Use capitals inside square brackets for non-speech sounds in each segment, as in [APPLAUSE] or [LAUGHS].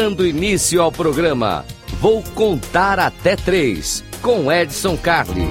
Dando início ao programa, vou contar até três com Edson Carli.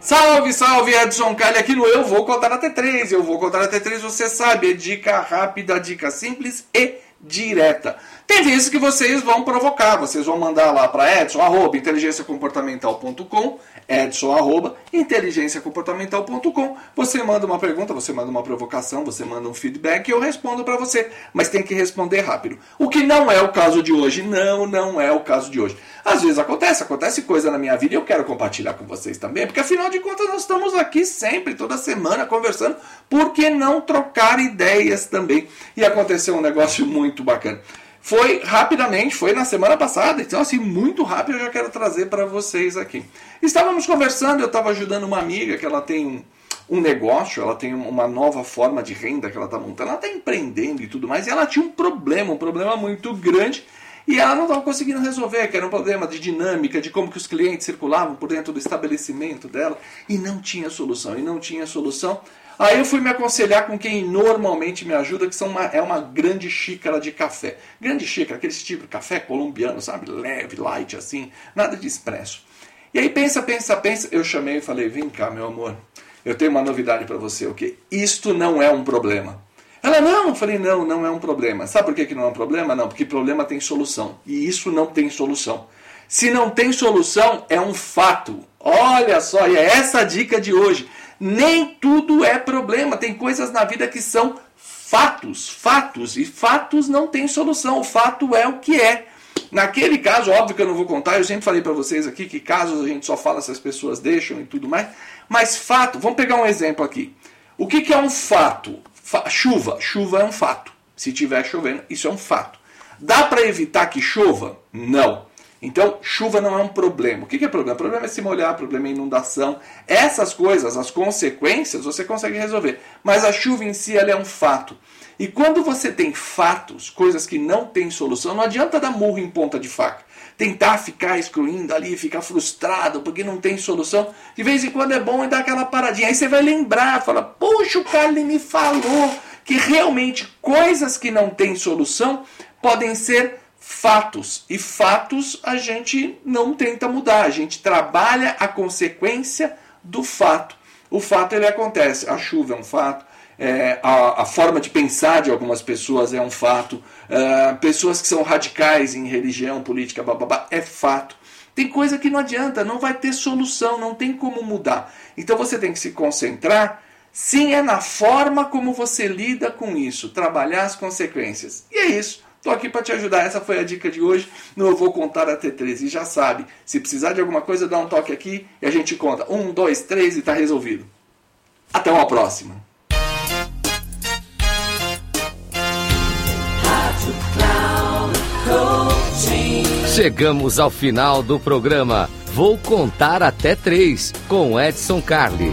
Salve, salve, Edson Carli aqui no Eu Vou Contar até três. Eu Vou Contar até três, você sabe, é dica rápida, dica simples e direta. Tem vezes que vocês vão provocar, vocês vão mandar lá para edson, arroba, inteligenciacomportamental.com, edson, arroba, inteligenciacomportamental.com, você manda uma pergunta, você manda uma provocação, você manda um feedback e eu respondo para você, mas tem que responder rápido. O que não é o caso de hoje, não, não é o caso de hoje. Às vezes acontece, acontece coisa na minha vida e eu quero compartilhar com vocês também, porque afinal de contas nós estamos aqui sempre, toda semana, conversando, por que não trocar ideias também? E aconteceu um negócio [LAUGHS] muito bacana. Foi rapidamente, foi na semana passada, então assim, muito rápido eu já quero trazer para vocês aqui. Estávamos conversando, eu estava ajudando uma amiga que ela tem um, negócio, ela tem uma nova forma de renda que ela está montando, ela está empreendendo e tudo mais, e ela tinha um problema, um problema muito grande, e ela não estava conseguindo resolver, que era um problema de dinâmica, de como que os clientes circulavam por dentro do estabelecimento dela, e não tinha solução, e não tinha solução. Aí eu fui me aconselhar com quem normalmente me ajuda, que são uma, é uma grande xícara de café. Grande xícara, aquele tipo de café colombiano, sabe? Leve, light, assim, nada de expresso. E aí pensa, pensa, pensa. Eu chamei e falei: vem cá, meu amor, eu tenho uma novidade para você, o okay? que? Isto não é um problema. Ela, não, eu falei, não, não é um problema. Sabe por que, que não é um problema? Não, porque problema tem solução. E isso não tem solução. Se não tem solução, é um fato. Olha só, e é essa a dica de hoje. Nem tudo é problema. Tem coisas na vida que são fatos, fatos, e fatos não tem solução. O fato é o que é. Naquele caso, óbvio que eu não vou contar, eu sempre falei para vocês aqui que casos a gente só fala se as pessoas deixam e tudo mais, mas fato, vamos pegar um exemplo aqui. O que, que é um fato? Fa chuva, chuva é um fato. Se tiver chovendo, isso é um fato. Dá para evitar que chova? Não. Então, chuva não é um problema. O que é problema? O problema é se molhar, o problema é inundação. Essas coisas, as consequências, você consegue resolver. Mas a chuva em si ela é um fato. E quando você tem fatos, coisas que não têm solução, não adianta dar murro em ponta de faca. Tentar ficar excluindo ali, ficar frustrado porque não tem solução. De vez em quando é bom dar aquela paradinha. Aí você vai lembrar, fala, poxa, o Carly me falou que realmente coisas que não têm solução podem ser fatos. E fatos a gente não tenta mudar, a gente trabalha a consequência do fato. O fato ele acontece, a chuva é um fato, é, a, a, forma de pensar de algumas pessoas é um fato, é, pessoas que são radicais em religião, política, bababá, é fato. Tem coisa que não adianta, não vai ter solução, não tem como mudar. Então você tem que se concentrar, sim, é na forma como você lida com isso, trabalhar as consequências. E é isso. Estou aqui para te ajudar. Essa foi a dica de hoje. Não vou contar até três. E já sabe, se precisar de alguma coisa, dá um toque aqui e a gente conta. Um, dois, três e está resolvido. Até uma próxima. Chegamos ao final do programa. Vou contar até três com Edson Carli.